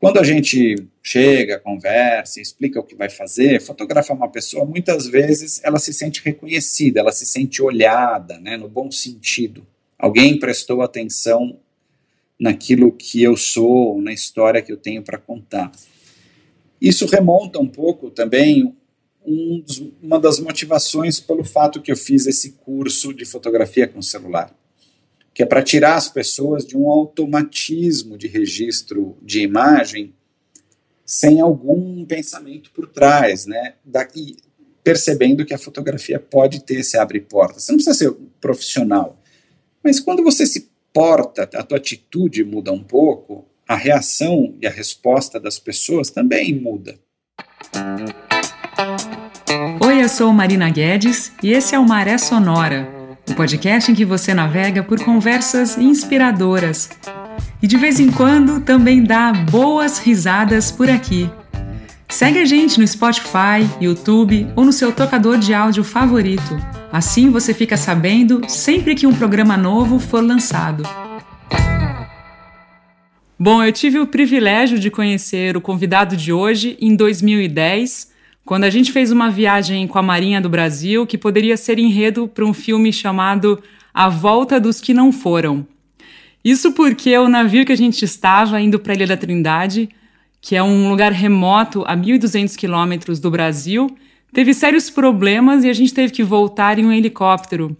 Quando a gente chega, conversa, explica o que vai fazer, fotografa uma pessoa, muitas vezes ela se sente reconhecida, ela se sente olhada, né, no bom sentido. Alguém prestou atenção naquilo que eu sou, na história que eu tenho para contar. Isso remonta um pouco também um dos, uma das motivações pelo fato que eu fiz esse curso de fotografia com celular que é para tirar as pessoas de um automatismo de registro de imagem sem algum pensamento por trás, né? Daqui, percebendo que a fotografia pode ter esse abre porta. Você não precisa ser profissional, mas quando você se porta, a tua atitude muda um pouco, a reação e a resposta das pessoas também muda. Oi, eu sou Marina Guedes e esse é o Maré Sonora o podcast em que você navega por conversas inspiradoras e de vez em quando também dá boas risadas por aqui. Segue a gente no Spotify, YouTube ou no seu tocador de áudio favorito. Assim você fica sabendo sempre que um programa novo for lançado. Bom, eu tive o privilégio de conhecer o convidado de hoje em 2010 quando a gente fez uma viagem com a Marinha do Brasil que poderia ser enredo para um filme chamado A Volta dos Que Não Foram. Isso porque o navio que a gente estava indo para a Ilha da Trindade, que é um lugar remoto a 1.200 quilômetros do Brasil, teve sérios problemas e a gente teve que voltar em um helicóptero.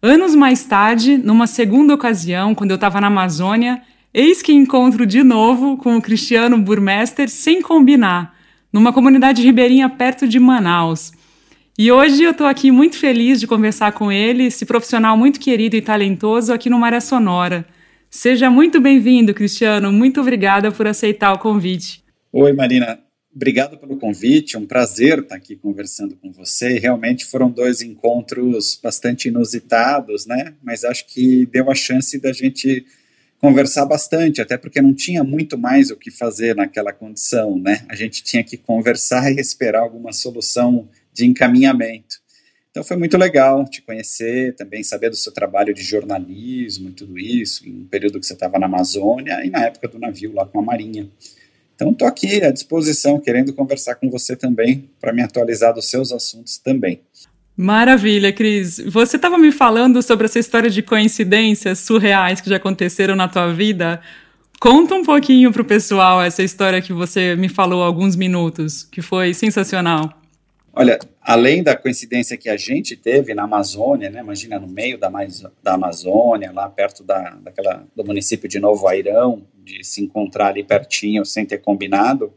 Anos mais tarde, numa segunda ocasião, quando eu estava na Amazônia, eis que encontro de novo com o Cristiano Burmester sem combinar numa comunidade ribeirinha perto de Manaus. E hoje eu estou aqui muito feliz de conversar com ele, esse profissional muito querido e talentoso aqui no Maré Sonora. Seja muito bem-vindo, Cristiano. Muito obrigada por aceitar o convite. Oi, Marina. Obrigado pelo convite. Um prazer estar aqui conversando com você. Realmente foram dois encontros bastante inusitados, né? Mas acho que deu a chance da gente conversar bastante, até porque não tinha muito mais o que fazer naquela condição, né? A gente tinha que conversar e esperar alguma solução de encaminhamento. Então foi muito legal te conhecer, também saber do seu trabalho de jornalismo e tudo isso, em um período que você estava na Amazônia e na época do navio lá com a Marinha. Então estou aqui à disposição, querendo conversar com você também, para me atualizar dos seus assuntos também. Maravilha, Cris. Você estava me falando sobre essa história de coincidências surreais que já aconteceram na tua vida. Conta um pouquinho para o pessoal essa história que você me falou há alguns minutos, que foi sensacional. Olha, além da coincidência que a gente teve na Amazônia, né, imagina no meio da, da Amazônia, lá perto da, daquela, do município de Novo Airão, de se encontrar ali pertinho sem ter combinado,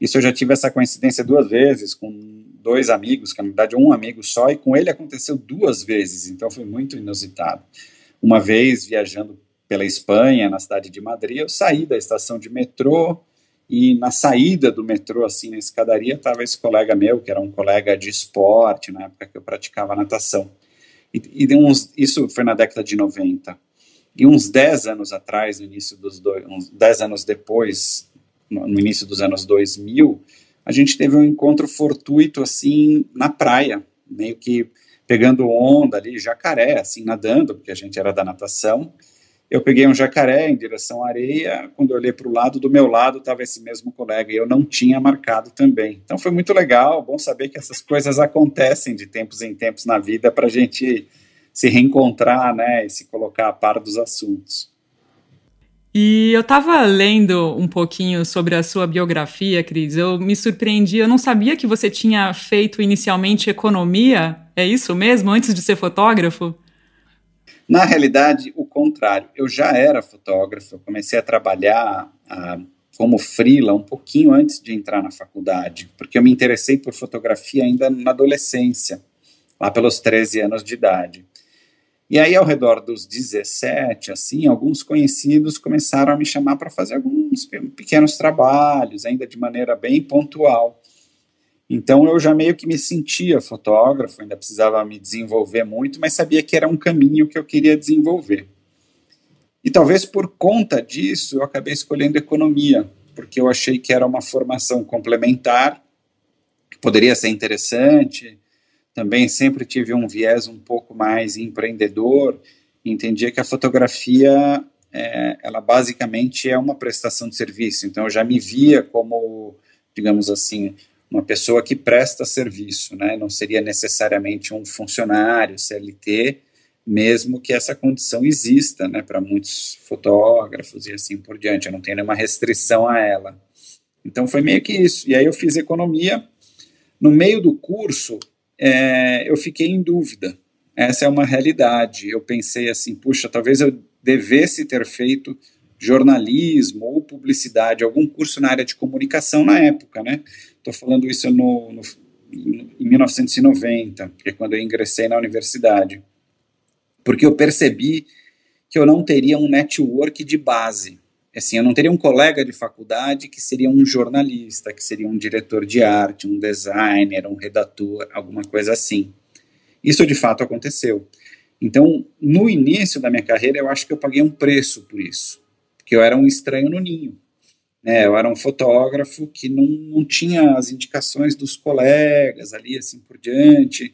isso eu já tive essa coincidência duas vezes com dois amigos, que na verdade um amigo só, e com ele aconteceu duas vezes, então foi muito inusitado. Uma vez viajando pela Espanha, na cidade de Madrid, eu saí da estação de metrô e na saída do metrô, assim, na escadaria, estava esse colega meu, que era um colega de esporte, na época que eu praticava natação. E, e uns, isso foi na década de 90. E uns 10 anos atrás, no início dos dois, uns 10 anos depois, no, no início dos anos 2000, a gente teve um encontro fortuito assim na praia, meio que pegando onda ali, jacaré, assim, nadando, porque a gente era da natação. Eu peguei um jacaré em direção à areia, quando eu olhei para o lado, do meu lado estava esse mesmo colega, e eu não tinha marcado também. Então foi muito legal, bom saber que essas coisas acontecem de tempos em tempos na vida para a gente se reencontrar, né, e se colocar a par dos assuntos. E eu estava lendo um pouquinho sobre a sua biografia, Cris. Eu me surpreendi, eu não sabia que você tinha feito inicialmente economia. É isso mesmo, antes de ser fotógrafo? Na realidade, o contrário. Eu já era fotógrafo, eu comecei a trabalhar ah, como freela um pouquinho antes de entrar na faculdade, porque eu me interessei por fotografia ainda na adolescência, lá pelos 13 anos de idade. E aí, ao redor dos 17, assim, alguns conhecidos começaram a me chamar para fazer alguns pequenos trabalhos, ainda de maneira bem pontual. Então, eu já meio que me sentia fotógrafo, ainda precisava me desenvolver muito, mas sabia que era um caminho que eu queria desenvolver. E talvez por conta disso, eu acabei escolhendo economia, porque eu achei que era uma formação complementar, que poderia ser interessante, também sempre tive um viés um pouco mais empreendedor, entendia que a fotografia é, ela basicamente é uma prestação de serviço. Então, eu já me via como, digamos assim, uma pessoa que presta serviço, né? Não seria necessariamente um funcionário CLT, mesmo que essa condição exista, né, para muitos fotógrafos e assim por diante. Eu não tenho nenhuma restrição a ela. Então foi meio que isso. E aí eu fiz economia. No meio do curso, é, eu fiquei em dúvida. Essa é uma realidade. Eu pensei assim, puxa, talvez eu devesse ter feito jornalismo ou publicidade, algum curso na área de comunicação na época, né? Estou falando isso no, no, em 1990, que é quando eu ingressei na universidade, porque eu percebi que eu não teria um network de base. Assim, eu não teria um colega de faculdade que seria um jornalista, que seria um diretor de arte, um designer, um redator, alguma coisa assim. Isso de fato aconteceu. Então, no início da minha carreira, eu acho que eu paguei um preço por isso, porque eu era um estranho no ninho. Né? Eu era um fotógrafo que não, não tinha as indicações dos colegas ali, assim por diante.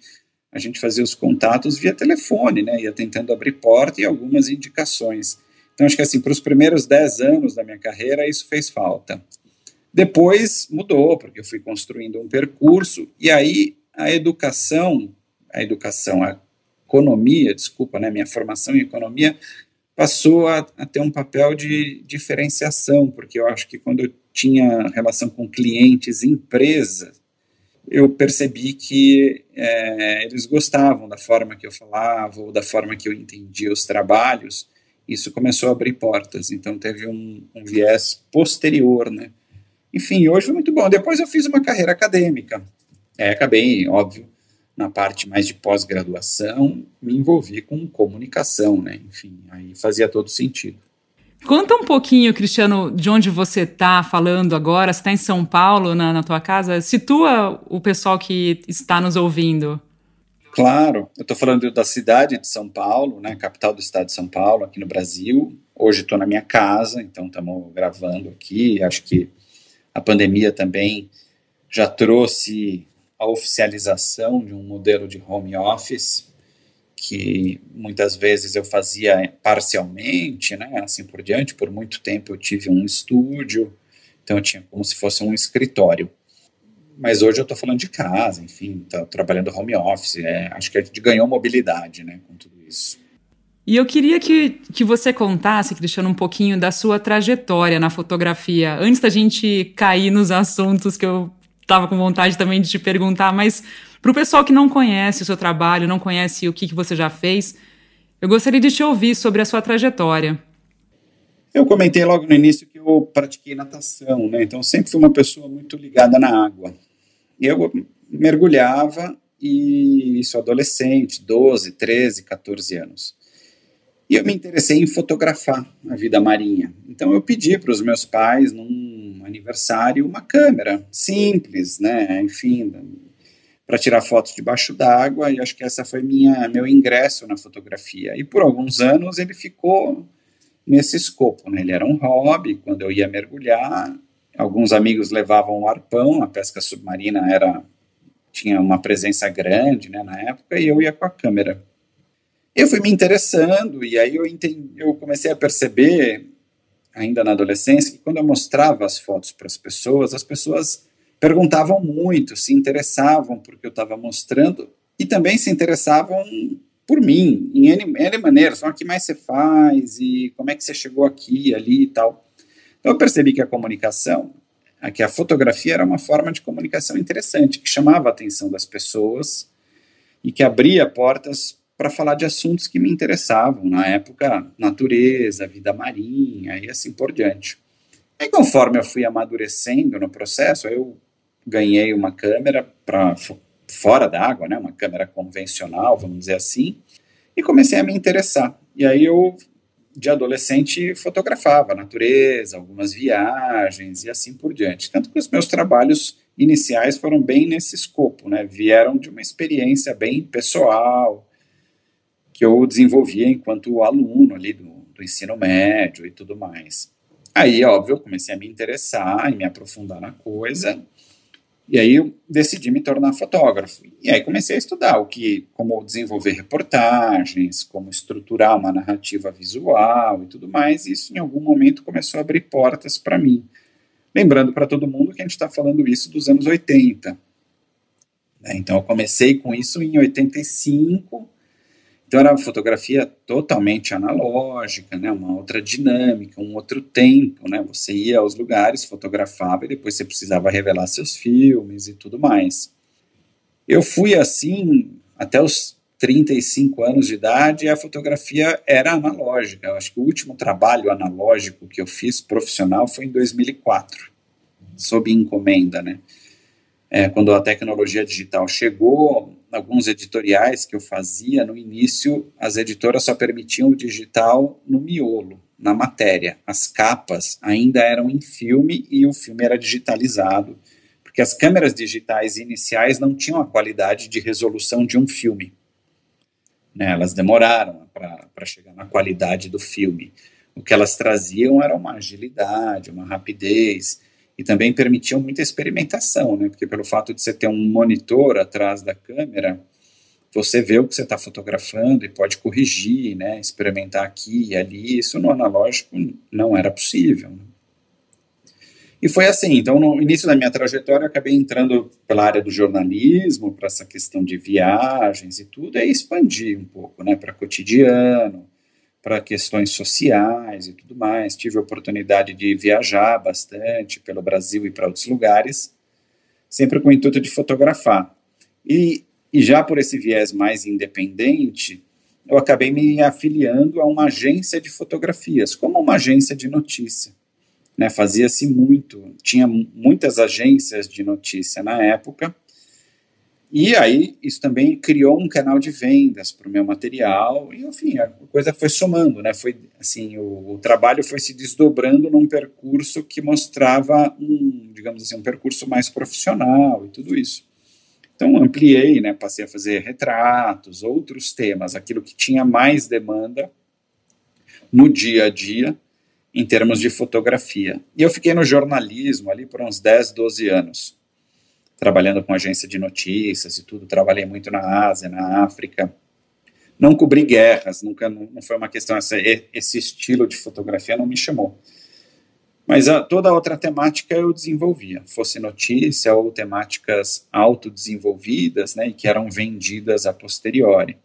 A gente fazia os contatos via telefone, né? ia tentando abrir porta e algumas indicações. Então, acho que assim, para os primeiros 10 anos da minha carreira, isso fez falta. Depois mudou, porque eu fui construindo um percurso, e aí a educação, a educação, a economia, desculpa, né, minha formação em economia, passou a, a, ter um papel de diferenciação, porque eu acho que quando eu tinha relação com clientes, empresas, eu percebi que é, eles gostavam da forma que eu falava ou da forma que eu entendia os trabalhos. Isso começou a abrir portas, então teve um, um viés posterior, né? Enfim, hoje foi muito bom. Depois eu fiz uma carreira acadêmica. É, acabei, óbvio, na parte mais de pós-graduação, me envolvi com comunicação, né? Enfim, aí fazia todo sentido. Conta um pouquinho, Cristiano, de onde você está falando agora. Você está em São Paulo, na, na tua casa? Situa o pessoal que está nos ouvindo. Claro, eu estou falando da cidade de São Paulo, né, capital do estado de São Paulo, aqui no Brasil. Hoje estou na minha casa, então estamos gravando aqui. Acho que a pandemia também já trouxe a oficialização de um modelo de home office que muitas vezes eu fazia parcialmente, né, assim por diante. Por muito tempo eu tive um estúdio, então eu tinha como se fosse um escritório. Mas hoje eu estou falando de casa, enfim, tá trabalhando home office. É, acho que a gente ganhou mobilidade, né, com tudo isso. E eu queria que, que você contasse, Cristiano, um pouquinho da sua trajetória na fotografia, antes da gente cair nos assuntos que eu estava com vontade também de te perguntar, mas para o pessoal que não conhece o seu trabalho, não conhece o que, que você já fez, eu gostaria de te ouvir sobre a sua trajetória. Eu comentei logo no início eu pratiquei natação, né? Então sempre fui uma pessoa muito ligada na água. Eu mergulhava e sou adolescente, 12, 13, 14 anos. E eu me interessei em fotografar a vida marinha. Então eu pedi para os meus pais, num aniversário, uma câmera simples, né? Enfim, para tirar fotos debaixo d'água. E acho que essa foi minha meu ingresso na fotografia. E por alguns anos ele ficou nesse escopo, né? Ele era um hobby. Quando eu ia mergulhar, alguns amigos levavam o arpão. A pesca submarina era tinha uma presença grande, né? Na época e eu ia com a câmera. Eu fui me interessando e aí eu, entendi, eu comecei a perceber, ainda na adolescência, que quando eu mostrava as fotos para as pessoas, as pessoas perguntavam muito, se interessavam porque eu estava mostrando e também se interessavam por mim, em N, N maneiras, o que mais você faz e como é que você chegou aqui, ali e tal. Então eu percebi que a comunicação, que a fotografia era uma forma de comunicação interessante, que chamava a atenção das pessoas e que abria portas para falar de assuntos que me interessavam, na época, natureza, vida marinha e assim por diante. E conforme eu fui amadurecendo no processo, eu ganhei uma câmera para fora d'água, né, uma câmera convencional, vamos dizer assim, e comecei a me interessar. E aí eu, de adolescente, fotografava a natureza, algumas viagens e assim por diante. Tanto que os meus trabalhos iniciais foram bem nesse escopo, né, vieram de uma experiência bem pessoal, que eu desenvolvia enquanto aluno ali do, do ensino médio e tudo mais. Aí, óbvio, eu comecei a me interessar e me aprofundar na coisa, E aí eu decidi me tornar fotógrafo. E aí comecei a estudar o que, como desenvolver reportagens, como estruturar uma narrativa visual e tudo mais. E isso em algum momento começou a abrir portas para mim. Lembrando para todo mundo que a gente está falando isso dos anos 80. Né? Então eu comecei com isso em 85 então era uma fotografia totalmente analógica, né, uma outra dinâmica, um outro tempo, né, você ia aos lugares, fotografava e depois você precisava revelar seus filmes e tudo mais. Eu fui assim até os 35 anos de idade e a fotografia era analógica. Eu acho que o último trabalho analógico que eu fiz profissional foi em 2004, sob encomenda, né. É, quando a tecnologia digital chegou, alguns editoriais que eu fazia, no início, as editoras só permitiam o digital no miolo, na matéria. As capas ainda eram em filme e o filme era digitalizado, porque as câmeras digitais iniciais não tinham a qualidade de resolução de um filme. Né, elas demoraram para chegar na qualidade do filme. O que elas traziam era uma agilidade, uma rapidez e também permitiam muita experimentação, né? Porque pelo fato de você ter um monitor atrás da câmera, você vê o que você está fotografando e pode corrigir, né? Experimentar aqui e ali. Isso no analógico não era possível. Né? E foi assim. Então, no início da minha trajetória, eu acabei entrando pela área do jornalismo, para essa questão de viagens e tudo, e expandi um pouco, né? Para cotidiano para questões sociais e tudo mais. Tive a oportunidade de viajar bastante pelo Brasil e para outros lugares, sempre com o intuito de fotografar. E, e já por esse viés mais independente, eu acabei me afiliando a uma agência de fotografias, como uma agência de notícia. Né, Fazia-se muito, tinha muitas agências de notícia na época, e aí, isso também criou um canal de vendas para o meu material, e enfim, a coisa foi somando, né? Foi assim, o, o, trabalho foi se desdobrando num percurso que mostrava um, digamos assim, um percurso mais profissional e tudo isso. Então, ampliei, né? Passei a fazer retratos, outros temas, aquilo que tinha mais demanda no dia a dia, em termos de fotografia. E eu fiquei no jornalismo ali por uns 10, 12 anos trabalhando com agência de notícias e tudo, trabalhei muito na Ásia, na África. Não cobri guerras, nunca não foi uma questão essa, esse estilo de fotografia não me chamou. Mas a, toda a outra temática eu desenvolvia, fosse notícia ou temáticas autodesenvolvidas, né, e que eram vendidas a posteriori.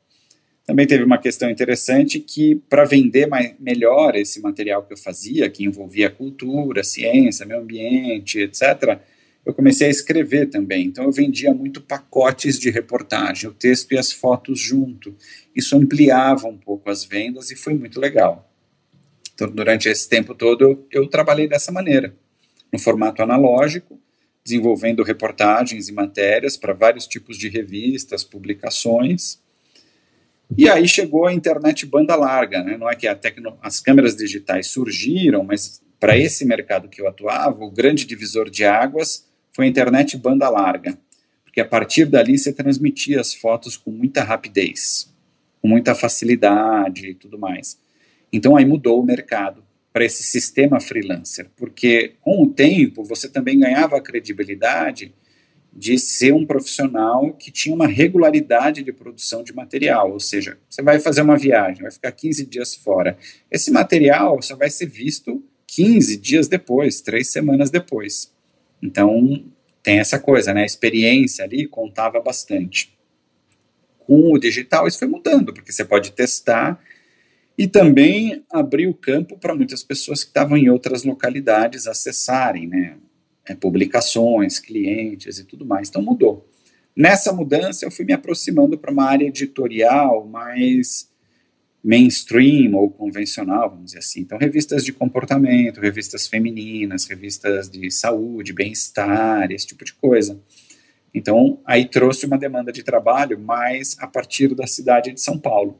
Também teve uma questão interessante que, para vender mais, melhor esse material que eu fazia, que envolvia cultura, ciência, meio ambiente, etc., eu comecei a escrever também. Então eu vendia muito pacotes de reportagem, o texto e as fotos junto. Isso ampliava um pouco as vendas e foi muito legal. Então durante esse tempo todo eu, eu trabalhei dessa maneira, no formato analógico, desenvolvendo reportagens e matérias para vários tipos de revistas, publicações. E aí chegou a internet banda larga, né? não é que tecno... as câmeras digitais surgiram, mas para esse mercado que eu atuava, o grande divisor de águas foi a internet banda larga, porque a partir dali você transmitia as fotos com muita rapidez, com muita facilidade e tudo mais. Então aí mudou o mercado para esse sistema freelancer, porque com o tempo você também ganhava a credibilidade de ser um profissional que tinha uma regularidade de produção de material, ou seja, você vai fazer uma viagem, vai ficar 15 dias fora. Esse material só vai ser visto 15 dias depois, três semanas depois. Então, tem essa coisa, né? A experiência ali contava bastante. Com o digital, isso foi mudando, porque você pode testar e também abrir o campo para muitas pessoas que estavam em outras localidades acessarem, né? É, publicações, clientes e tudo mais. Então, mudou. Nessa mudança, eu fui me aproximando para uma área editorial mais mainstream ou convencional, vamos dizer assim. Então, revistas de comportamento, revistas femininas, revistas de saúde, bem-estar, esse tipo de coisa. Então, aí trouxe uma demanda de trabalho mais a partir da cidade de São Paulo.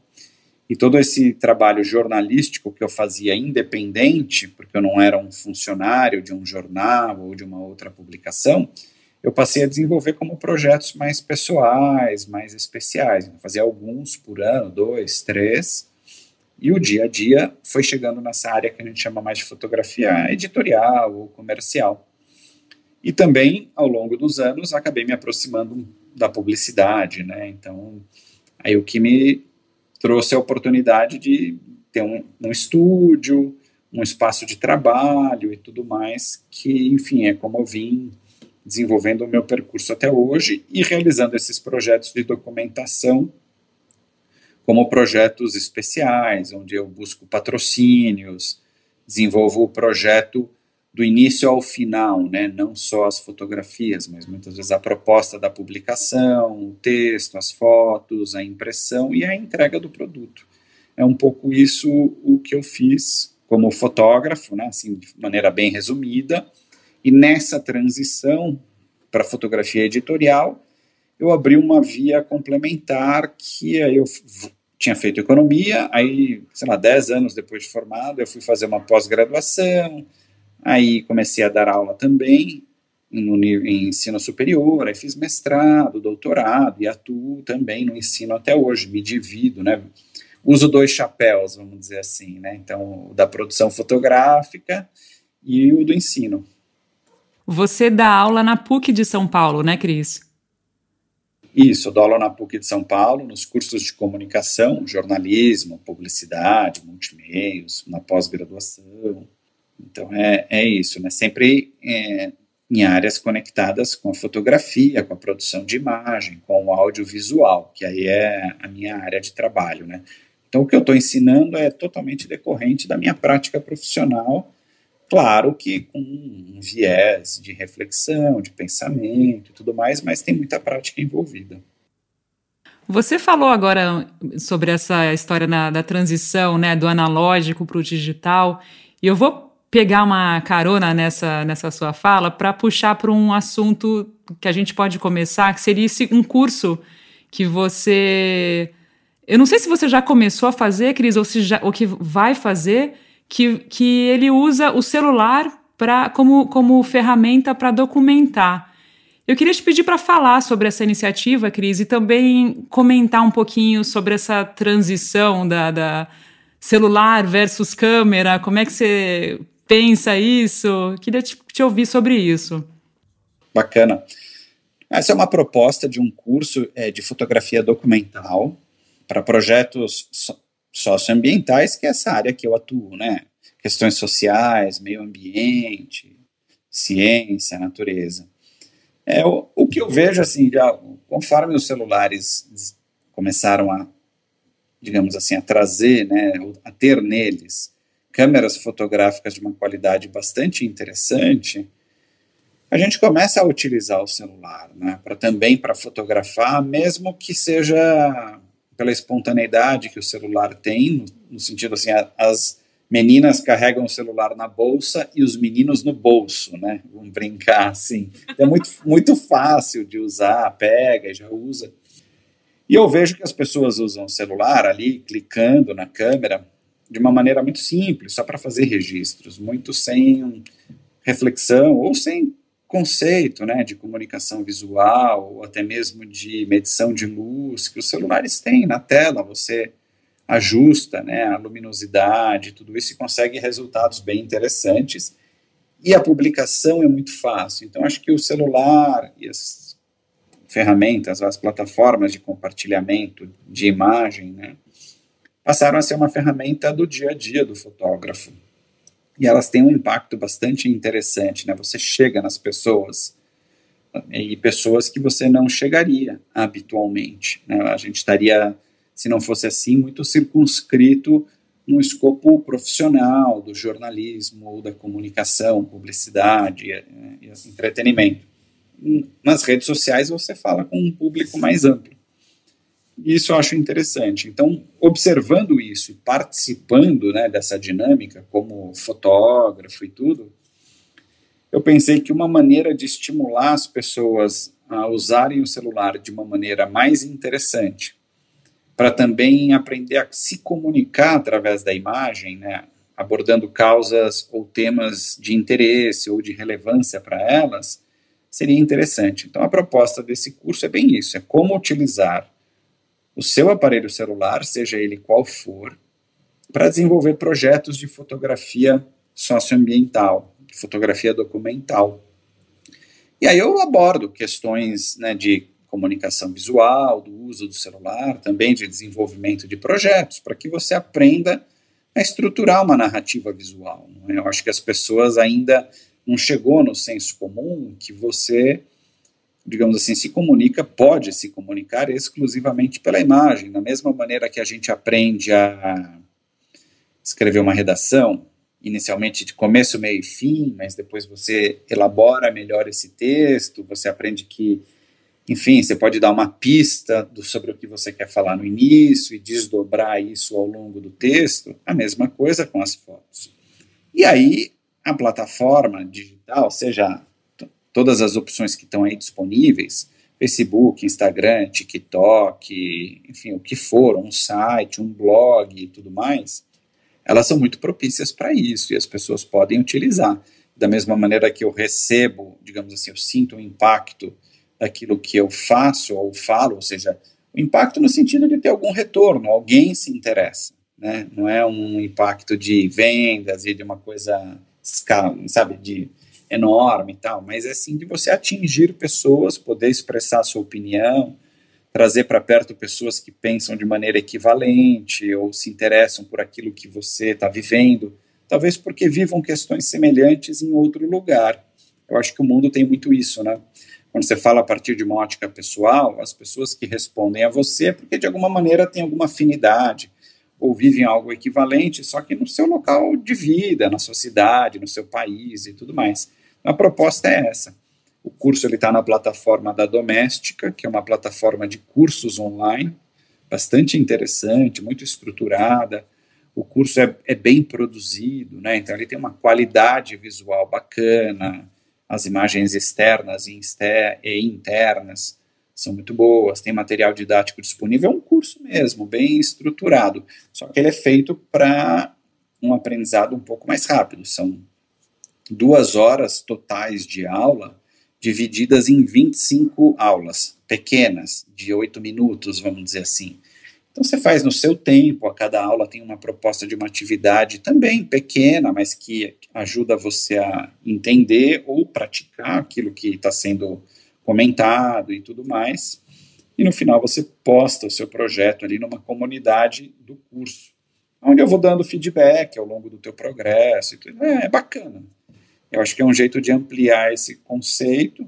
E todo esse trabalho jornalístico que eu fazia independente, porque eu não era um funcionário de um jornal ou de uma outra publicação, eu passei a desenvolver como projetos mais pessoais, mais especiais. Eu fazia alguns por ano, dois, três, e o dia a dia foi chegando nessa área que a gente chama mais de fotografia editorial ou comercial. E também, ao longo dos anos, acabei me aproximando da publicidade, né? Então, aí o que me trouxe a oportunidade de ter um, um estúdio, um espaço de trabalho e tudo mais, que, enfim, é como eu vim desenvolvendo o meu percurso até hoje e realizando esses projetos de documentação como projetos especiais, onde eu busco patrocínios, desenvolvo o projeto do início ao final, né? não só as fotografias, mas muitas vezes a proposta da publicação, o texto, as fotos, a impressão e a entrega do produto. É um pouco isso o que eu fiz como fotógrafo, né? assim, de maneira bem resumida, e nessa transição para fotografia editorial, eu abri uma via complementar que eu tinha feito economia, aí, sei lá, 10 anos depois de formado, eu fui fazer uma pós-graduação, aí comecei a dar aula também no, em ensino superior, aí fiz mestrado, doutorado e atuo também no ensino até hoje, me divido, né? Uso dois chapéus, vamos dizer assim, né? Então, o da produção fotográfica e o do ensino. Você dá aula na PUC de São Paulo, né, Cris? Isso, dou aula na PUC de São Paulo, nos cursos de comunicação, jornalismo, publicidade, multimeios, na pós-graduação. Então é, é isso, né? Sempre é, em áreas conectadas com a fotografia, com a produção de imagem, com o audiovisual, que aí é a minha área de trabalho, né? Então o que eu estou ensinando é totalmente decorrente da minha prática profissional, claro que com um viés de reflexão, de pensamento e tudo mais, mas tem muita prática envolvida. Você falou agora sobre essa história na, da transição, né, do analógico para o digital, e eu vou pegar uma carona nessa, nessa sua fala para puxar para um assunto que a gente pode começar, que seria esse, um curso que você. Eu não sei se você já começou a fazer, Cris, ou, se já, ou que vai fazer, que, que ele usa o celular pra, como, como ferramenta para documentar. Eu queria te pedir para falar sobre essa iniciativa, Cris, e também comentar um pouquinho sobre essa transição da, da celular versus câmera. Como é que você pensa isso? Queria te, te ouvir sobre isso. Bacana. Essa é uma proposta de um curso é, de fotografia documental para projetos socioambientais, que é essa área que eu atuo, né? Questões sociais, meio ambiente, ciência, natureza. É, o, o que eu vejo, assim, já, conforme os celulares começaram a, digamos assim, a trazer, né, a ter neles câmeras fotográficas de uma qualidade bastante interessante, a gente começa a utilizar o celular, né, para também para fotografar, mesmo que seja pela espontaneidade que o celular tem, no, sentido assim, a, as meninas carregam o celular na bolsa e os meninos no bolso, né? Vamos brincar assim. É muito, muito fácil de usar, pega já usa. E eu vejo que as pessoas usam o celular ali, clicando na câmera, de uma maneira muito simples, só para fazer registros, muito sem reflexão ou sem conceito né, de comunicação visual ou até mesmo de medição de luz que os celulares têm na tela. Você ajusta né, a luminosidade, tudo isso e consegue resultados bem interessantes. E a publicação é muito fácil. Então, acho que o celular e as ferramentas, as plataformas de compartilhamento de imagem, né, passaram a ser uma ferramenta do dia a dia do fotógrafo. E elas têm um impacto bastante interessante, né? Você chega nas pessoas e pessoas que você não chegaria habitualmente. Né? A gente estaria, se não fosse assim, muito circunscrito no escopo profissional do jornalismo ou da comunicação, publicidade e, e entretenimento. Nas redes sociais você fala com um público mais amplo. Isso eu acho interessante. Então, observando isso e participando né, dessa dinâmica, como fotógrafo e tudo, eu pensei que uma maneira de estimular as pessoas a usarem o celular de uma maneira mais interessante, para também aprender a se comunicar através da imagem, né, abordando causas ou temas de interesse ou de relevância para elas, seria interessante. Então, a proposta desse curso é bem isso: é como utilizar o seu aparelho celular, seja ele qual for, para desenvolver projetos de fotografia socioambiental, fotografia documental. E aí eu abordo questões né, de comunicação visual, do uso do celular, também de desenvolvimento de projetos, para que você aprenda a estruturar uma narrativa visual. É? Eu acho que as pessoas ainda não chegou no senso comum que você, digamos assim, se comunica, pode se comunicar exclusivamente pela imagem, da mesma maneira que a gente aprende a escrever uma redação, inicialmente de começo, meio e fim, mas depois você elabora melhor esse texto, você aprende que enfim, você pode dar uma pista do, sobre o que você quer falar no início e desdobrar isso ao longo do texto. A mesma coisa com as fotos. E aí, a plataforma digital, seja todas as opções que estão aí disponíveis, Facebook, Instagram, TikTok, enfim, o que for, um site, um blog e tudo mais, elas são muito propícias para isso e as pessoas podem utilizar. Da mesma maneira que eu recebo, digamos assim, eu sinto um impacto daquilo que eu faço ou falo, ou seja, o impacto no sentido de ter algum retorno, alguém se interessa, né? Não é um impacto de vendas e de uma coisa, sabe, de enorme e tal, mas é sim de você atingir pessoas, poder expressar sua opinião, trazer para perto pessoas que pensam de maneira equivalente ou se interessam por aquilo que você está vivendo, talvez porque vivam questões semelhantes em outro lugar. Eu acho que o mundo tem muito isso, né? quando você fala a partir de uma ótica pessoal, as pessoas que respondem a você é porque de alguma maneira têm alguma afinidade ou vivem algo equivalente, só que no seu local de vida, na sua cidade, no seu país e tudo mais. Então, a proposta é essa. O curso está na plataforma da Doméstica, que é uma plataforma de cursos online, bastante interessante, muito estruturada. O curso é, é bem produzido, né? então ele tem uma qualidade visual bacana, as imagens externas e internas são muito boas, tem material didático disponível, é um curso mesmo, bem estruturado, só que ele é feito para um aprendizado um pouco mais rápido, são duas horas totais de aula, divididas em 25 aulas pequenas, de oito minutos, vamos dizer assim. Então você faz no seu tempo, a cada aula tem uma proposta de uma atividade também pequena, mas que ajuda você a entender ou praticar aquilo que está sendo comentado e tudo mais. E no final você posta o seu projeto ali numa comunidade do curso, onde eu vou dando feedback ao longo do teu progresso. É, é bacana. Eu acho que é um jeito de ampliar esse conceito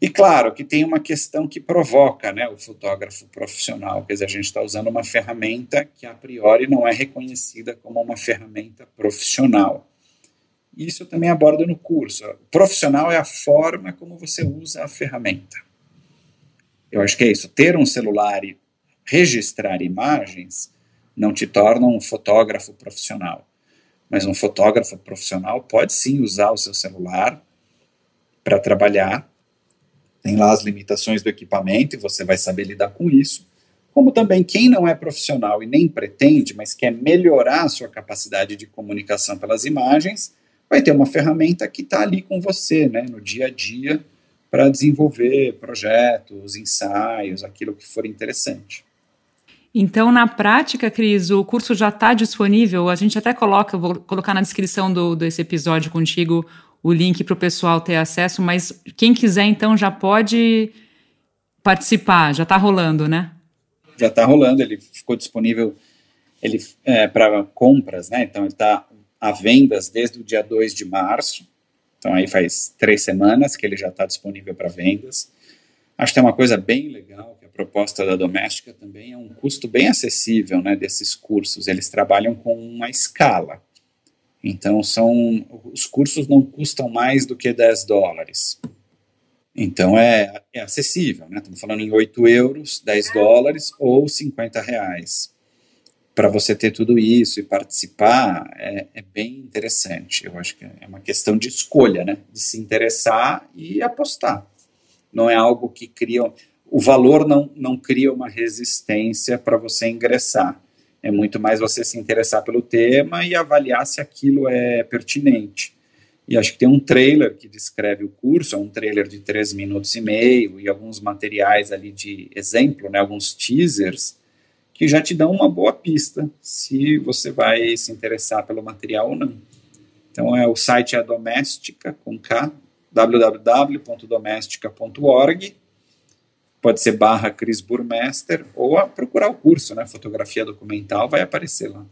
e claro que tem uma questão que provoca né, o fotógrafo profissional, quer dizer, a gente está usando uma ferramenta que a priori não é reconhecida como uma ferramenta profissional. Isso eu também abordo no curso. O profissional é a forma como você usa a ferramenta. Eu acho que é isso. Ter um celular e registrar imagens não te torna um fotógrafo profissional. Mas um fotógrafo profissional pode sim usar o seu celular para trabalhar tem lá as limitações do equipamento e você vai saber lidar com isso. Como também quem não é profissional e nem pretende, mas quer melhorar a sua capacidade de comunicação pelas imagens, vai ter uma ferramenta que está ali com você, né, no dia a dia, para desenvolver projetos, ensaios, aquilo que for interessante. Então, na prática, Cris, o curso já está disponível. A gente até coloca, vou colocar na descrição do, desse episódio contigo o link para o pessoal ter acesso, mas quem quiser então já pode participar, já está rolando, né? Já está rolando, ele ficou disponível ele é, para compras, né? Então ele está a vendas desde o dia 2 de março. Então aí faz três semanas que ele já está disponível para vendas. Acho que é uma coisa bem legal, que a proposta da Doméstica também é um custo bem acessível né, desses cursos. Eles trabalham com uma escala. Então, são os cursos não custam mais do que 10 dólares. Então, é, é acessível, né? Estamos falando em 8 euros, 10 dólares ou 50 reais. Para você ter tudo isso e participar, é, é, bem interessante. Eu acho que é uma questão de escolha, né? De se interessar e apostar. Não é algo que cria... O valor não, não cria uma resistência para você ingressar é muito mais você se interessar pelo tema e avaliar se aquilo é pertinente. E acho que tem um trailer que descreve o curso, é um trailer de três minutos e meio e alguns materiais ali de exemplo, né, alguns teasers, que já te dão uma boa pista se você vai se interessar pelo material ou não. Então é o site é doméstica com K, www.domestica.org, pode ser barra Cris Burmester, ou procurar o curso, né? Fotografia documental, vai aparecer lá.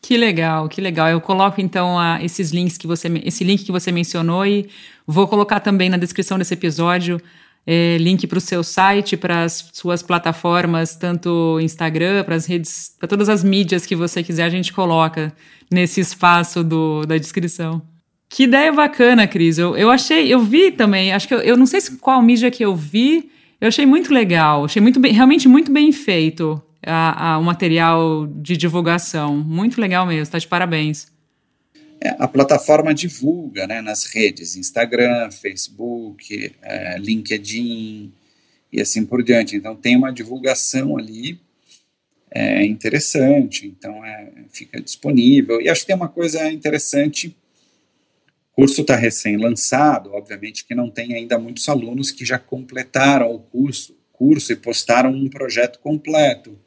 Que legal, que legal. Eu coloco então a, esses links que você, esse link que você mencionou e vou colocar também na descrição desse episódio é, link para o seu site, para as suas plataformas, tanto Instagram, para as redes, para todas as mídias que você quiser, a gente coloca nesse espaço do, da descrição. Que ideia bacana, Cris. Eu, eu achei, eu vi também, acho que eu, eu não sei qual mídia que eu vi, eu achei muito legal, achei muito bem, realmente muito bem feito a, a, o material de divulgação. Muito legal mesmo, está de parabéns. É, a plataforma divulga né, nas redes, Instagram, Facebook, é, LinkedIn e assim por diante. Então tem uma divulgação ali é, interessante, então é, fica disponível. E acho que tem uma coisa interessante, o curso está recém-lançado, obviamente que não tem ainda muitos alunos que já completaram o curso, curso e postaram um projeto completo.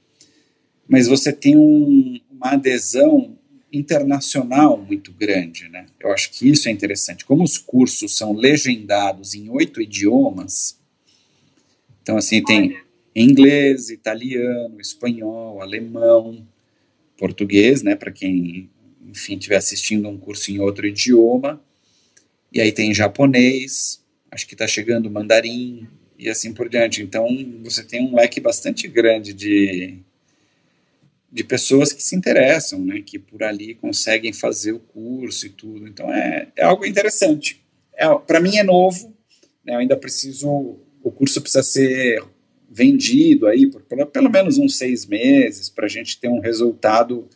Mas você tem um, uma adesão internacional muito grande, né? Eu acho que isso é interessante. Como os cursos são legendados em oito idiomas, então assim tem inglês, italiano, espanhol, alemão, português, né? Para quem, enfim, estiver assistindo um curso em outro idioma, e aí tem japonês, acho que está chegando mandarim e assim por diante. Então você tem um leque bastante grande de de pessoas que se interessam, né, que por ali conseguem fazer o curso e tudo. Então é, é algo interessante. É, Para mim é novo, né, eu ainda preciso, o curso precisa ser vendido aí por pelo, pelo menos uns seis meses para a gente ter um resultado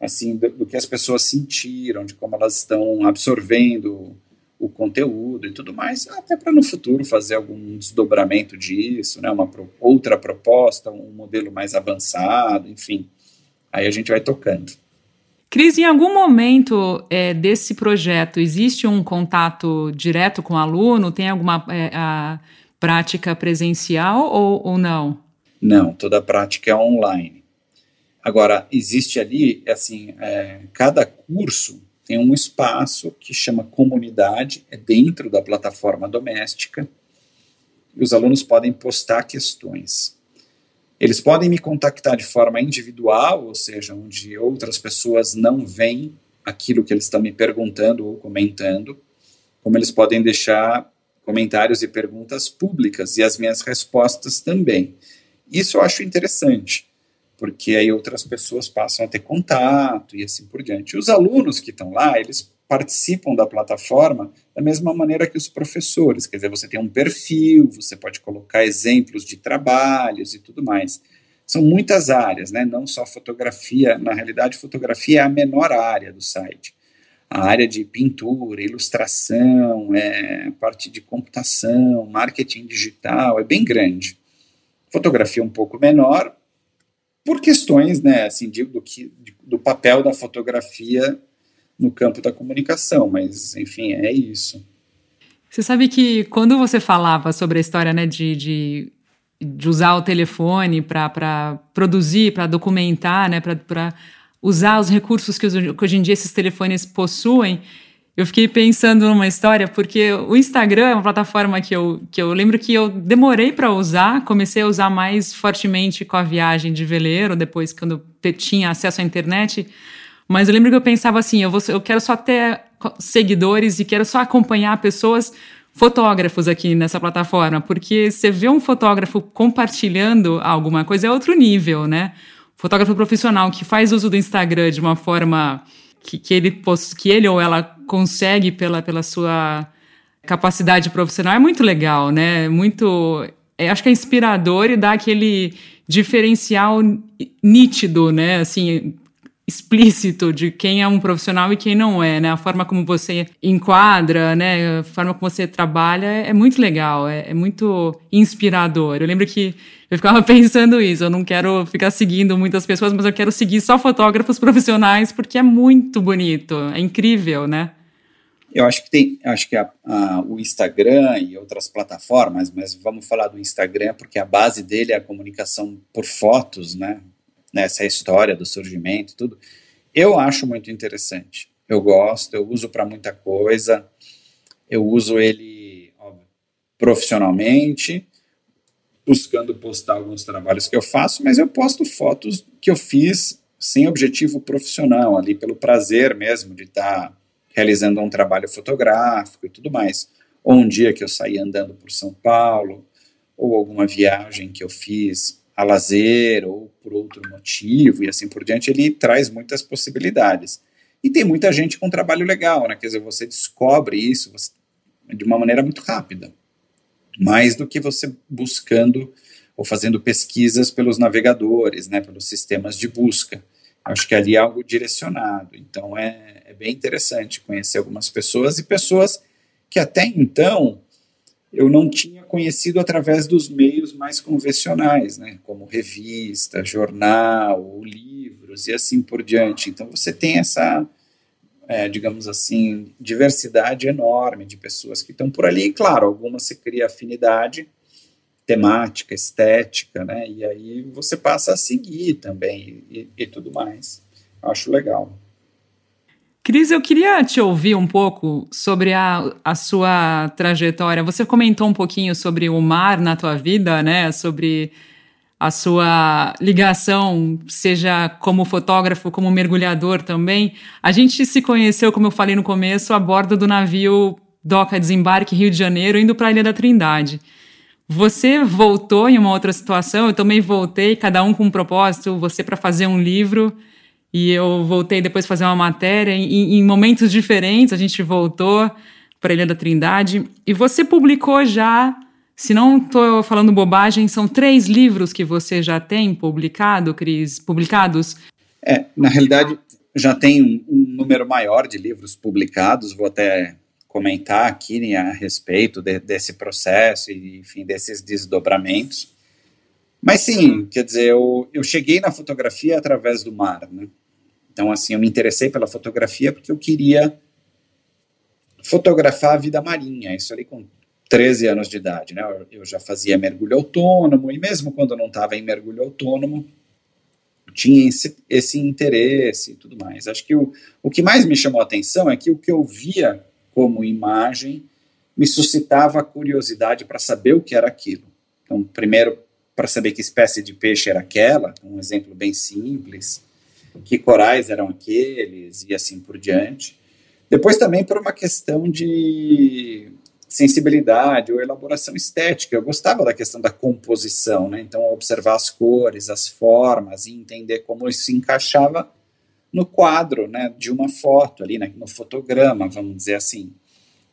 assim do, do, que as pessoas sentiram, de como elas estão absorvendo o conteúdo e tudo mais, até para no futuro fazer algum desdobramento disso, né, uma outra proposta, um modelo mais avançado, enfim. Aí a gente vai tocando. Cris, em algum momento é, desse projeto existe um contato direto com o aluno? Tem alguma é, prática presencial ou, ou não? Não, toda a prática é online. Agora, existe ali, assim, é, cada curso tem um espaço que chama comunidade, é dentro da plataforma doméstica, e os alunos podem postar questões. Eles podem me contactar de forma individual, ou seja, onde outras pessoas não veem aquilo que eles estão me perguntando ou comentando, como eles podem deixar comentários e perguntas públicas e as minhas respostas também. Isso eu acho interessante, porque aí outras pessoas passam a ter contato e assim por diante. Os alunos que estão lá, eles participam da plataforma da mesma maneira que os professores, quer dizer, você tem um perfil, você pode colocar exemplos de trabalhos e tudo mais. São muitas áreas, né? não só fotografia, na realidade, fotografia é a menor área do site. A área de pintura, ilustração, é, parte de computação, marketing digital, é bem grande. Fotografia um pouco menor, por questões né, assim, de, do, que, do papel da fotografia no campo da comunicação, mas enfim, é isso. Você sabe que quando você falava sobre a história né, de, de, de usar o telefone para produzir, para documentar, né, para usar os recursos que, que hoje em dia esses telefones possuem, eu fiquei pensando numa história, porque o Instagram é uma plataforma que eu, que eu lembro que eu demorei para usar, comecei a usar mais fortemente com a viagem de veleiro, depois quando tinha acesso à internet. Mas eu lembro que eu pensava assim: eu, vou, eu quero só ter seguidores e quero só acompanhar pessoas, fotógrafos aqui nessa plataforma, porque você vê um fotógrafo compartilhando alguma coisa é outro nível, né? Fotógrafo profissional que faz uso do Instagram de uma forma que, que, ele, que ele ou ela consegue pela, pela sua capacidade profissional é muito legal, né? Muito. É, acho que é inspirador e dá aquele diferencial nítido, né? Assim, explícito de quem é um profissional e quem não é, né? A forma como você enquadra, né? A forma como você trabalha é muito legal, é, é muito inspirador. Eu lembro que eu ficava pensando isso, eu não quero ficar seguindo muitas pessoas, mas eu quero seguir só fotógrafos profissionais porque é muito bonito, é incrível, né? Eu acho que tem, acho que a, a, o Instagram e outras plataformas, mas vamos falar do Instagram porque a base dele é a comunicação por fotos, né? Nessa história do surgimento, tudo, eu acho muito interessante. Eu gosto, eu uso para muita coisa. Eu uso ele profissionalmente, buscando postar alguns trabalhos que eu faço, mas eu posto fotos que eu fiz sem objetivo profissional, ali pelo prazer mesmo de estar tá realizando um trabalho fotográfico e tudo mais. Ou um dia que eu saí andando por São Paulo, ou alguma viagem que eu fiz a lazer ou por outro motivo e assim por diante, ele traz muitas possibilidades. E tem muita gente com trabalho legal, né? Quer dizer, você descobre isso de uma maneira muito rápida mais do que você buscando ou fazendo pesquisas pelos navegadores, né, pelos sistemas de busca. Acho que ali é algo direcionado. Então é, é bem interessante conhecer algumas pessoas e pessoas que até então eu não tinha conhecido através dos meios mais convencionais, né, como revista, jornal, livros e assim por diante. Então você tem essa é, digamos assim, diversidade enorme de pessoas que estão por ali. E, claro, algumas se cria afinidade temática, estética, né? E aí você passa a seguir também e, e tudo mais. Acho legal. Cris, eu queria te ouvir um pouco sobre a, a sua trajetória. Você comentou um pouquinho sobre o mar na tua vida, né? Sobre a sua ligação, seja como fotógrafo, como mergulhador também. A gente se conheceu, como eu falei no começo, a bordo do navio Doca Desembarque Rio de Janeiro, indo para a Ilha da Trindade. Você voltou em uma outra situação, eu também voltei, cada um com um propósito, você para fazer um livro, e eu voltei depois fazer uma matéria. Em, em momentos diferentes, a gente voltou para Ilha da Trindade, e você publicou já se não estou falando bobagem, são três livros que você já tem publicado, Cris, publicados? É, na realidade, já tem um, um número maior de livros publicados, vou até comentar aqui né, a respeito de, desse processo e, enfim, desses desdobramentos. Mas sim, quer dizer, eu, eu cheguei na fotografia através do mar, né? Então, assim, eu me interessei pela fotografia porque eu queria fotografar a vida marinha, isso ali com 13 anos de idade, né? Eu já fazia mergulho autônomo e mesmo quando eu não estava em mergulho autônomo, tinha esse, esse interesse e tudo mais. Acho que o, o que mais me chamou a atenção é que o que eu via como imagem me suscitava curiosidade para saber o que era aquilo. Então, primeiro, para saber que espécie de peixe era aquela, um exemplo bem simples, que corais eram aqueles e assim por diante. Depois também por uma questão de sensibilidade ou elaboração estética. Eu gostava da questão da composição, né? Então, observar as cores, as formas e entender como isso se encaixava no quadro, né, de uma foto ali, né, no fotograma, vamos dizer assim.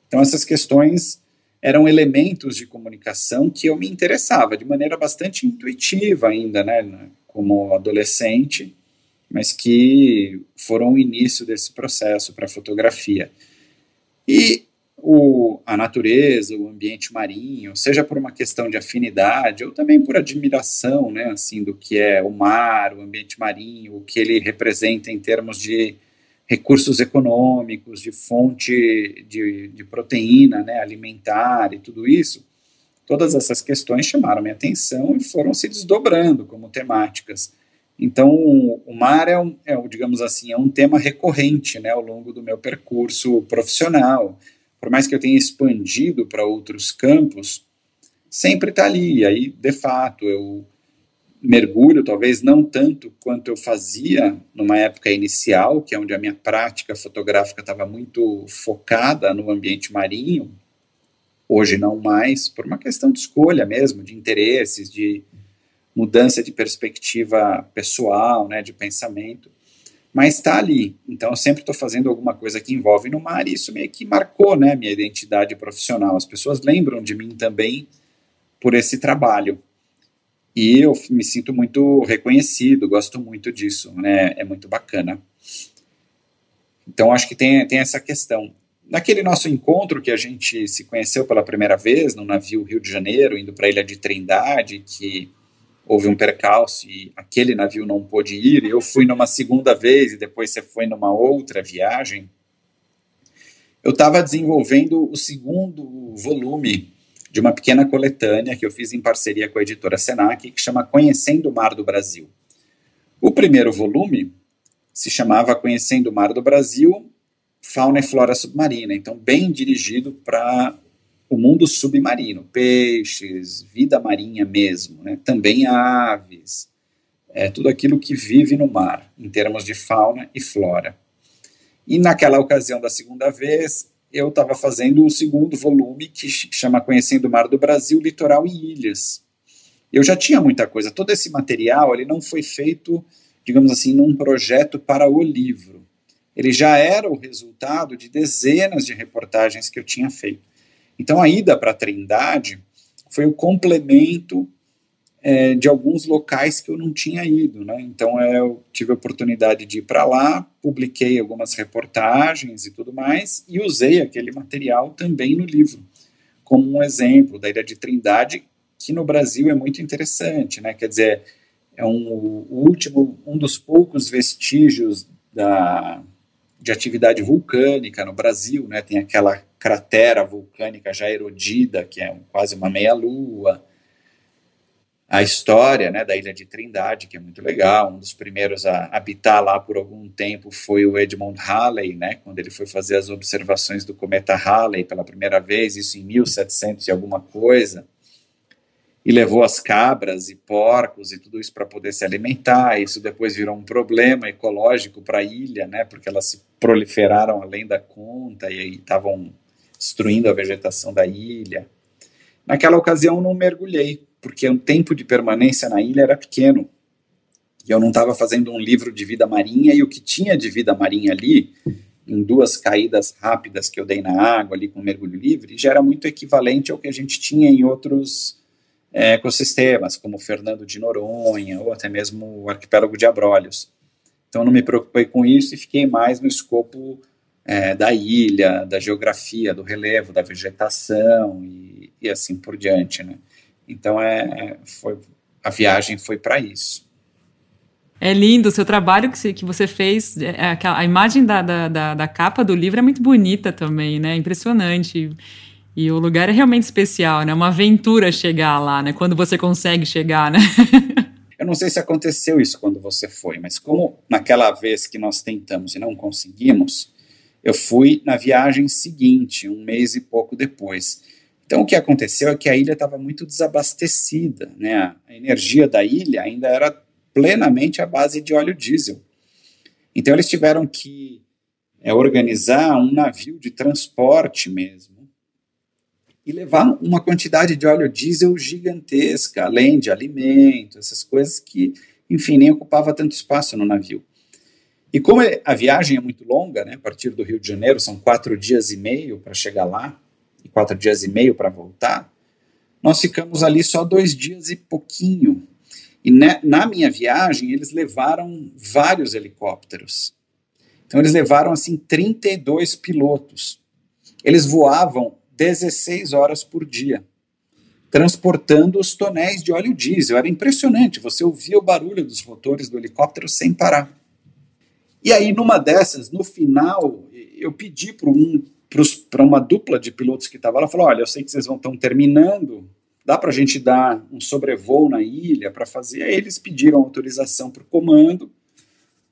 Então, essas questões eram elementos de comunicação que eu me interessava de maneira bastante intuitiva ainda, né, como adolescente, mas que foram o início desse processo para a fotografia. E o, a natureza, o ambiente marinho, seja por uma questão de afinidade ou também por admiração, né, assim, do que é o mar, o ambiente marinho, o que ele representa em termos de recursos econômicos, de fonte de, de proteína, né, alimentar e tudo isso, todas essas questões chamaram minha atenção e foram se desdobrando como temáticas. Então, o mar é, um, é, digamos assim, é um tema recorrente né, ao longo do meu percurso profissional por mais que eu tenha expandido para outros campos, sempre está ali. E aí, de fato, eu mergulho, talvez não tanto quanto eu fazia numa época inicial, que é onde a minha prática fotográfica estava muito focada no ambiente marinho. Hoje não mais, por uma questão de escolha mesmo, de interesses, de mudança de perspectiva pessoal, né, de pensamento mas está ali. Então eu sempre estou fazendo alguma coisa que envolve no mar e isso meio que marcou né, minha identidade profissional. As pessoas lembram de mim também por esse trabalho. E eu me sinto muito reconhecido, gosto muito disso, né? É muito bacana. Então acho que tem, tem essa questão. Naquele nosso encontro que a gente se conheceu pela primeira vez no navio Rio de Janeiro, indo para a Ilha de Trindade, que houve um percalço e aquele navio não pôde ir, eu fui numa segunda vez e depois você foi numa outra viagem, eu estava desenvolvendo o segundo volume de uma pequena coletânea que eu fiz em parceria com a editora Senac, que chama Conhecendo o Mar do Brasil. O primeiro volume se chamava Conhecendo o Mar do Brasil, Fauna e Flora Submarina, então bem dirigido para o mundo submarino, peixes, vida marinha mesmo, né? também aves, é, tudo aquilo que vive no mar, em termos de fauna e flora. E naquela ocasião da segunda vez, eu estava fazendo o segundo volume, que chama Conhecendo o Mar do Brasil, Litoral e Ilhas. Eu já tinha muita coisa, todo esse material ele não foi feito, digamos assim, num projeto para o livro. Ele já era o resultado de dezenas de reportagens que eu tinha feito. Então a ida para Trindade foi o complemento é, de alguns locais que eu não tinha ido, né? Então é, eu tive a oportunidade de ir para lá, publiquei algumas reportagens e tudo mais, e usei aquele material também no livro, como um exemplo da Ilha de Trindade, que no Brasil é muito interessante, né? Quer dizer, é um, o último, um dos poucos vestígios da, de atividade vulcânica no Brasil, né? Tem aquela cratera vulcânica já erodida, que é quase uma meia-lua, a história né, da Ilha de Trindade, que é muito legal. Um dos primeiros a habitar lá por algum tempo foi o Edmund Halley, né, quando ele foi fazer as observações do cometa Halley pela primeira vez, isso em 1700 e alguma coisa, e levou as cabras e porcos e tudo isso para poder se alimentar. Isso depois virou um problema ecológico para a ilha, né, porque elas se proliferaram além da conta e estavam destruindo a vegetação da ilha. Naquela ocasião não mergulhei, porque o tempo de permanência na ilha era pequeno. E eu não estava fazendo um livro de vida marinha, e o que tinha de vida marinha ali, em duas caídas rápidas que eu dei na água ali com mergulho livre, já era muito equivalente ao que a gente tinha em outros é, ecossistemas, como Fernando de Noronha, ou até mesmo o arquipélago de Abrolhos. Então eu não me preocupei com isso e fiquei mais no escopo é, da ilha, da geografia, do relevo, da vegetação e, e assim por diante, né? Então é, é, foi, a viagem foi para isso. É lindo o seu trabalho que, que você fez. É, é a, imagem da, da, da, da, capa do livro é muito bonita também, né? Impressionante. E o lugar é realmente especial, né? Uma aventura chegar lá, né? Quando você consegue chegar, né? Eu não sei se aconteceu isso quando você foi, mas como naquela vez que nós tentamos e não conseguimos, eu fui na viagem seguinte, um mês e pouco depois. Então, o que aconteceu é que a ilha estava muito desabastecida, né? A energia da ilha ainda era plenamente à base de óleo diesel. Então, eles tiveram que é, organizar um navio de transporte mesmo e levar uma quantidade de óleo diesel gigantesca, além de alimento, essas coisas que, enfim, nem ocupava tanto espaço no navio. E como a viagem é muito longa, né, a partir do Rio de Janeiro, são quatro dias e meio para chegar lá, quatro dias e meio para voltar, nós ficamos ali só dois dias e pouquinho. E ne, na minha viagem, eles levaram vários helicópteros. Então, eles levaram, assim, 32 pilotos. Eles voavam 16 horas por dia, transportando os tonéis de óleo diesel. Era impressionante, você ouvia o barulho dos motores do helicóptero sem parar. E aí, numa dessas, no final, eu pedi para um para uma dupla de pilotos que estava lá, falou: olha, eu sei que vocês vão estão terminando, dá para a gente dar um sobrevoo na ilha para fazer. Aí eles pediram autorização para o comando,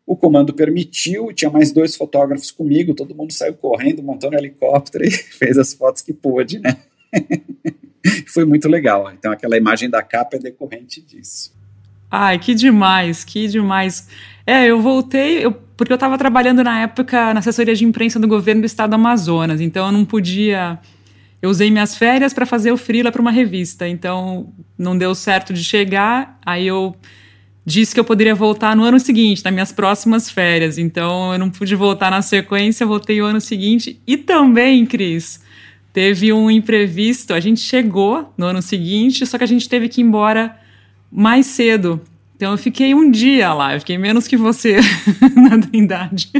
o comando permitiu, tinha mais dois fotógrafos comigo, todo mundo saiu correndo, montando um helicóptero e fez as fotos que pôde, né? Foi muito legal. Então aquela imagem da capa é decorrente disso. Ai, que demais, que demais. É, eu voltei, eu, porque eu estava trabalhando na época na assessoria de imprensa do governo do estado do Amazonas, então eu não podia. Eu usei minhas férias para fazer o freela para uma revista, então não deu certo de chegar, aí eu disse que eu poderia voltar no ano seguinte, nas minhas próximas férias, então eu não pude voltar na sequência, voltei o ano seguinte. E também, Cris, teve um imprevisto, a gente chegou no ano seguinte, só que a gente teve que ir embora mais cedo. Então eu fiquei um dia lá, eu fiquei menos que você na Trindade.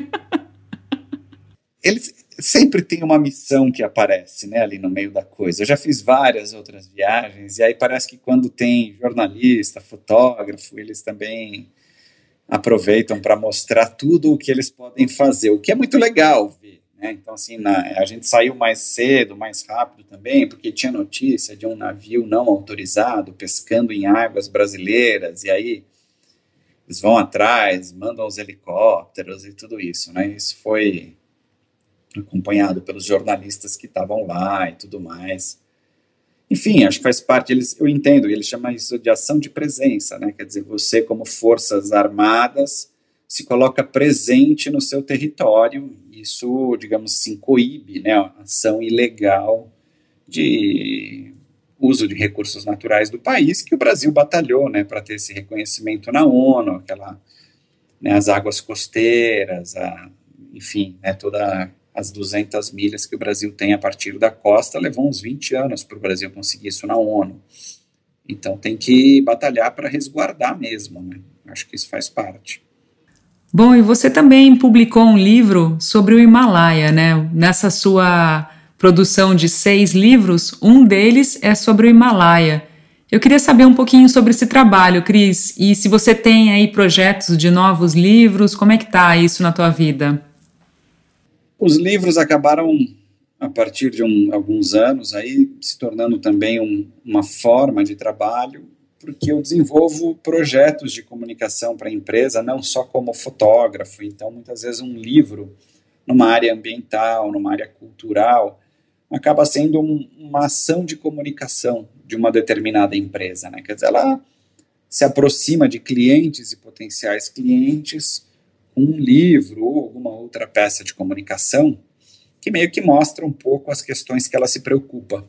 Eles sempre tem uma missão que aparece, né, ali no meio da coisa. Eu já fiz várias outras viagens e aí parece que quando tem jornalista, fotógrafo, eles também aproveitam para mostrar tudo o que eles podem fazer, o que é muito legal ver. Né? Então, assim, na, a gente saiu mais cedo, mais rápido também, porque tinha notícia de um navio não autorizado pescando em águas brasileiras, e aí eles vão atrás, mandam os helicópteros e tudo isso, né? Isso foi acompanhado pelos jornalistas que estavam lá e tudo mais. Enfim, acho que faz parte, eles, eu entendo, ele chama isso de ação de presença, né? Quer dizer, você como forças armadas se coloca presente no seu território, isso, digamos assim, coíbe, né, a ação ilegal de uso de recursos naturais do país que o Brasil batalhou, né, para ter esse reconhecimento na ONU, aquela, né, as águas costeiras, a, enfim, né, toda as 200 milhas que o Brasil tem a partir da costa, levou uns 20 anos para o Brasil conseguir isso na ONU. Então tem que batalhar para resguardar mesmo, né? Acho que isso faz parte. Bom, e você também publicou um livro sobre o Himalaia, né? Nessa sua produção de seis livros, um deles é sobre o Himalaia. Eu queria saber um pouquinho sobre esse trabalho, Cris, e se você tem aí projetos de novos livros, como é que tá isso na tua vida? Os livros acabaram, a partir de um, alguns anos, aí se tornando também um, uma forma de trabalho, porque eu desenvolvo projetos de comunicação para a empresa, não só como fotógrafo. Então, muitas vezes, um livro numa área ambiental, numa área cultural, acaba sendo um, uma ação de comunicação de uma determinada empresa. Né? Quer dizer, ela se aproxima de clientes e potenciais clientes um livro ou alguma outra peça de comunicação que meio que mostra um pouco as questões que ela se preocupa.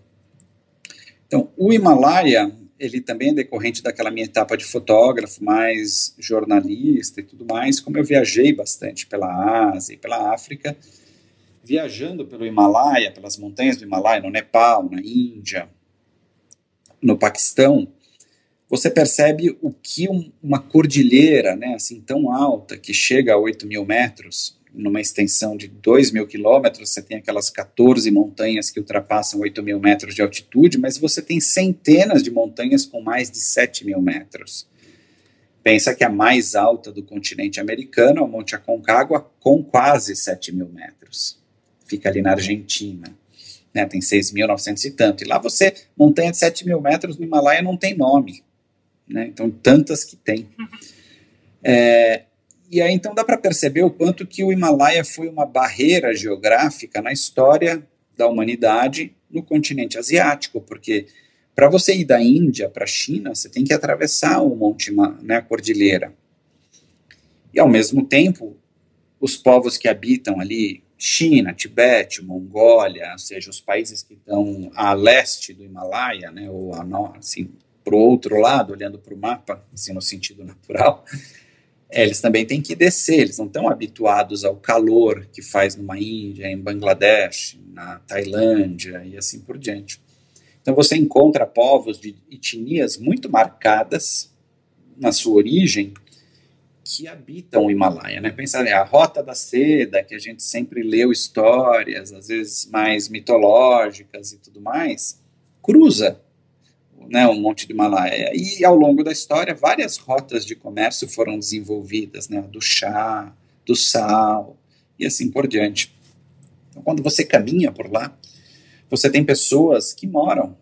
Então, o Himalaia, ele também é decorrente daquela minha etapa de fotógrafo, mais jornalista e tudo mais, como eu viajei bastante pela Ásia e pela África, viajando pelo Himalaia, pelas montanhas do Himalaia, no Nepal, na Índia, no Paquistão, você percebe o que um, uma cordilheira, né, assim, tão alta, que chega a 8 mil metros, numa extensão de 2 mil quilômetros, você tem aquelas 14 montanhas que ultrapassam 8 mil metros de altitude, mas você tem centenas de montanhas com mais de 7 mil metros. Pensa que a mais alta do continente americano é o Monte Aconcagua, com quase 7 mil metros. Fica ali na Argentina. Né, tem 6.900 e tanto. E lá você, montanha de 7 mil metros no Himalaia não tem nome né? Então, tantas que tem. É, e aí, então, dá para perceber o quanto que o Himalaia foi uma barreira geográfica na história da humanidade no continente asiático, porque para você ir da Índia para a China, você tem que atravessar o Monte, né, a cordilheira. E, ao mesmo tempo, os povos que habitam ali, China, Tibete, Mongólia, ou seja, os países que estão a leste do Himalaia, né, ou a norte, assim, para o outro lado, olhando para o mapa, assim, no sentido natural, é, eles também têm que descer, eles não estão habituados ao calor que faz numa Índia, em Bangladesh, na Tailândia e assim por diante. Então você encontra povos de etnias muito marcadas na sua origem que habitam o Himalaia, né? Pensar a Rota da Seda, que a gente sempre leu histórias, às vezes mais mitológicas e tudo mais, cruza né, o Monte do Himalaia. E ao longo da história, várias rotas de comércio foram desenvolvidas, né, do chá, do sal e assim por diante. Então, quando você caminha por lá, você tem pessoas que moram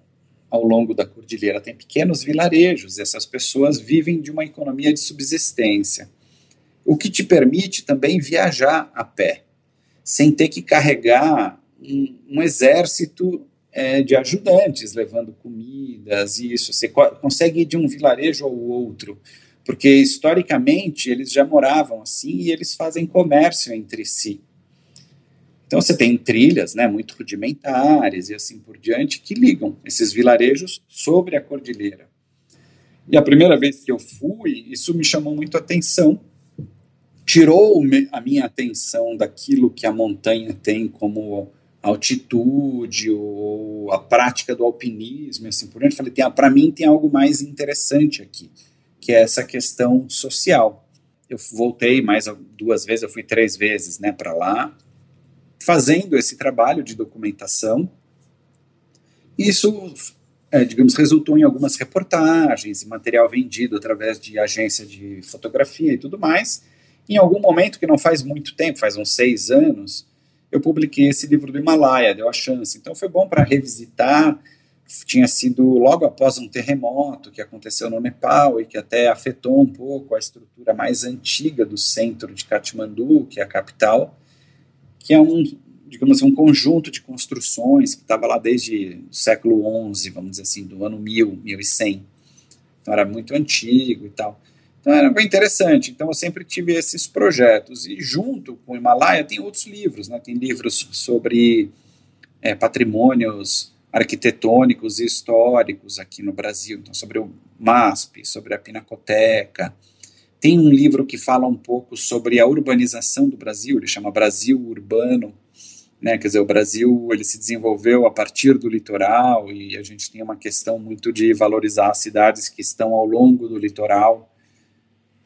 ao longo da cordilheira, tem pequenos vilarejos, e essas pessoas vivem de uma economia de subsistência, o que te permite também viajar a pé, sem ter que carregar um, um exército é, de ajudantes levando comidas e isso. Você co consegue ir de um vilarejo ao outro, porque historicamente eles já moravam assim e eles fazem comércio entre si. Então você tem trilhas, né, muito rudimentares e assim por diante que ligam esses vilarejos sobre a cordilheira. E a primeira vez que eu fui, isso me chamou muito a atenção. Tirou a minha atenção daquilo que a montanha tem como altitude ou a prática do alpinismo e assim por diante. Falei, para mim tem algo mais interessante aqui, que é essa questão social. Eu voltei mais duas vezes, eu fui três vezes, né, para lá, fazendo esse trabalho de documentação. Isso, é, digamos, resultou em algumas reportagens e material vendido através de agência de fotografia e tudo mais. Em algum momento, que não faz muito tempo, faz uns seis anos, eu publiquei esse livro do Himalaia, deu a chance. Então foi bom para revisitar. Tinha sido logo após um terremoto que aconteceu no Nepal e que até afetou um pouco a estrutura mais antiga do centro de Katmandu, que é a capital, que é um digamos, um conjunto de construções que estava lá desde o século XI, vamos dizer assim, do ano 1000, 1100. Então era muito antigo e tal. Então era bem interessante. Então eu sempre tive esses projetos. E junto com o Himalaia tem outros livros, né? Tem livros sobre é, patrimônios arquitetônicos e históricos aqui no Brasil. Então sobre o MASP, sobre a Pinacoteca. Tem um livro que fala um pouco sobre a urbanização do Brasil, ele chama Brasil Urbano, né? Quer dizer, o Brasil ele se desenvolveu a partir do litoral e a gente tem uma questão muito de valorizar as cidades que estão ao longo do litoral.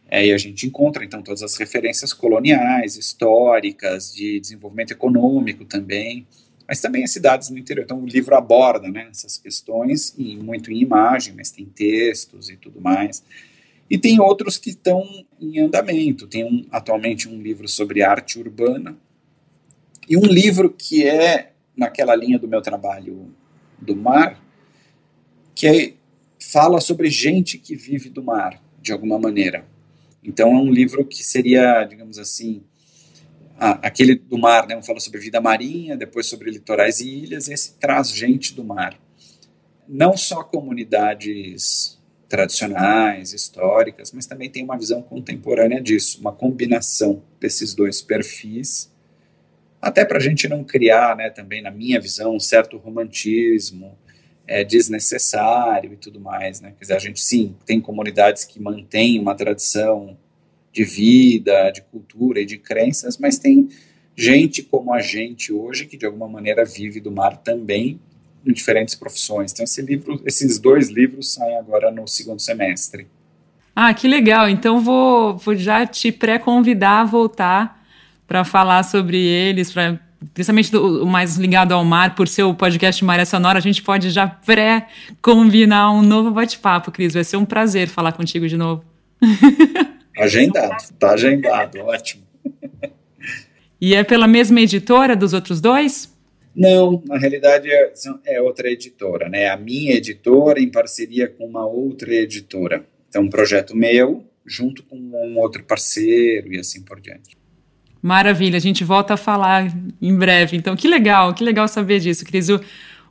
É, e a gente encontra então todas as referências coloniais, históricas, de desenvolvimento econômico também, mas também as cidades no interior. Então o livro aborda né, essas questões, e muito em imagem, mas tem textos e tudo mais. E tem outros que estão em andamento. Tem um, atualmente um livro sobre arte urbana, e um livro que é naquela linha do meu trabalho do mar, que é, fala sobre gente que vive do mar, de alguma maneira. Então é um livro que seria, digamos assim, aquele do mar, né, fala sobre vida marinha, depois sobre litorais e ilhas, esse traz gente do mar. Não só comunidades tradicionais, históricas, mas também tem uma visão contemporânea disso, uma combinação desses dois perfis até para a gente não criar, né, também na minha visão, um certo romantismo é, desnecessário e tudo mais, né? Quer dizer, a gente sim tem comunidades que mantêm uma tradição de vida, de cultura e de crenças, mas tem gente como a gente hoje que de alguma maneira vive do mar também em diferentes profissões. Então esse livro, esses dois livros saem agora no segundo semestre. Ah, que legal! Então vou, vou já te pré-convidar a voltar para falar sobre eles, para principalmente do, o mais ligado ao mar, por ser o podcast Maré Sonora, a gente pode já pré-combinar um novo bate-papo, Cris. Vai ser um prazer falar contigo de novo. Agendado, tá agendado, ótimo. E é pela mesma editora dos outros dois? Não, na realidade é, é outra editora, né? A minha editora em parceria com uma outra editora. Então, um projeto meu junto com um outro parceiro e assim por diante. Maravilha, a gente volta a falar em breve. Então, que legal, que legal saber disso, Cris.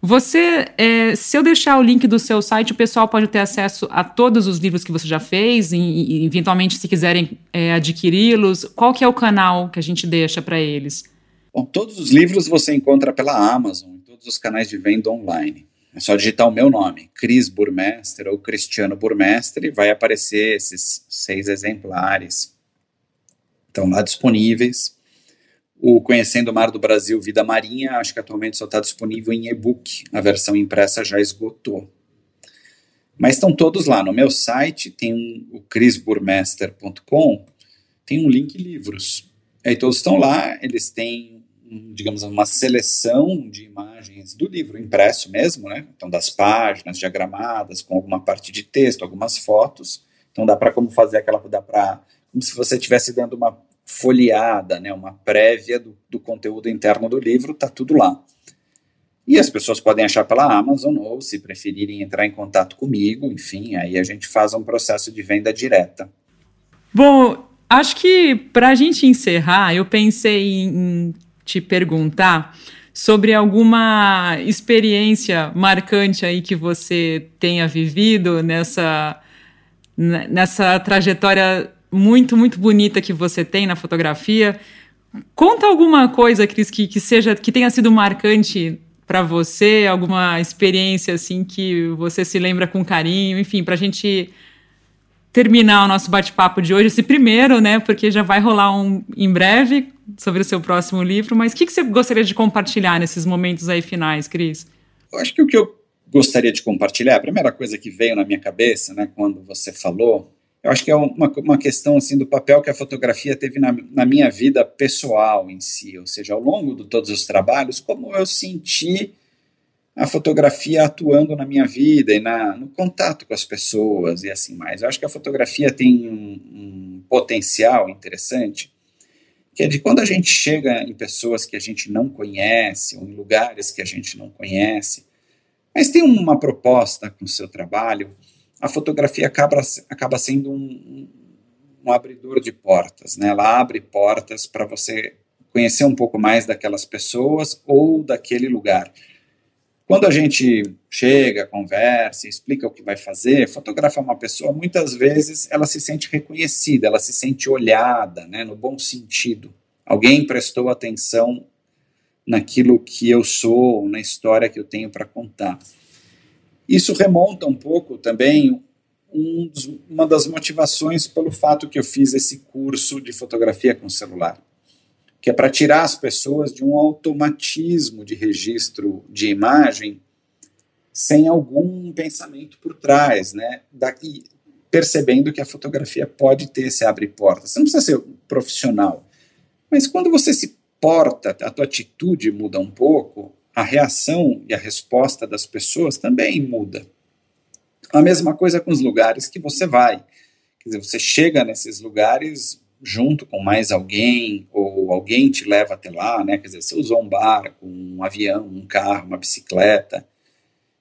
Você, é, se eu deixar o link do seu site, o pessoal pode ter acesso a todos os livros que você já fez e, e eventualmente, se quiserem é, adquiri-los, qual que é o canal que a gente deixa para eles? Bom, todos os livros você encontra pela Amazon, em todos os canais de venda online. É só digitar o meu nome, Cris Burmester ou Cristiano Burmester, e vai aparecer esses seis exemplares estão lá disponíveis. O Conhecendo o Mar do Brasil Vida Marinha, acho que atualmente só está disponível em e-book, a versão impressa já esgotou. Mas estão todos lá no meu site, tem um, o crisburmester.com, tem um link livros. Aí todos estão lá, eles têm, digamos, uma seleção de imagens do livro impresso mesmo, né? Então, das páginas diagramadas, com alguma parte de texto, algumas fotos. Então, dá para como fazer aquela, dá para como se você estivesse dando uma folheada, né, uma prévia do, do conteúdo interno do livro, está tudo lá. E as pessoas podem achar pela Amazon ou, se preferirem, entrar em contato comigo, enfim, aí a gente faz um processo de venda direta. Bom, acho que para a gente encerrar, eu pensei em te perguntar sobre alguma experiência marcante aí que você tenha vivido nessa, nessa trajetória muito, muito bonita que você tem na fotografia. Conta alguma coisa, Cris, que, que seja que tenha sido marcante para você, alguma experiência assim que você se lembra com carinho, enfim, para a gente terminar o nosso bate-papo de hoje, esse primeiro, né? Porque já vai rolar um em breve sobre o seu próximo livro. Mas o que, que você gostaria de compartilhar nesses momentos aí finais, Cris? Eu acho que o que eu gostaria de compartilhar, a primeira coisa que veio na minha cabeça, né, quando você falou, eu acho que é uma, uma questão assim do papel que a fotografia teve na, na minha vida pessoal em si, ou seja, ao longo de todos os trabalhos, como eu senti a fotografia atuando na minha vida e na, no contato com as pessoas e assim mais. Eu acho que a fotografia tem um, um potencial interessante, que é de quando a gente chega em pessoas que a gente não conhece, ou em lugares que a gente não conhece, mas tem uma proposta com o seu trabalho, a fotografia acaba, acaba sendo um, um abridor de portas, né? Ela abre portas para você conhecer um pouco mais daquelas pessoas ou daquele lugar. Quando a gente chega, conversa, explica o que vai fazer, fotografa uma pessoa, muitas vezes ela se sente reconhecida, ela se sente olhada, né, no bom sentido. Alguém prestou atenção naquilo que eu sou, na história que eu tenho para contar. Isso remonta um pouco também um dos, uma das motivações pelo fato que eu fiz esse curso de fotografia com celular que é para tirar as pessoas de um automatismo de registro de imagem sem algum pensamento por trás, né? Daqui, percebendo que a fotografia pode ter esse abre porta. Você não precisa ser profissional, mas quando você se porta, a tua atitude muda um pouco, a reação e a resposta das pessoas também muda. A mesma coisa com os lugares que você vai. Quer dizer, você chega nesses lugares junto com mais alguém, ou alguém te leva até lá, né? Quer dizer, você usou um barco, um avião, um carro, uma bicicleta,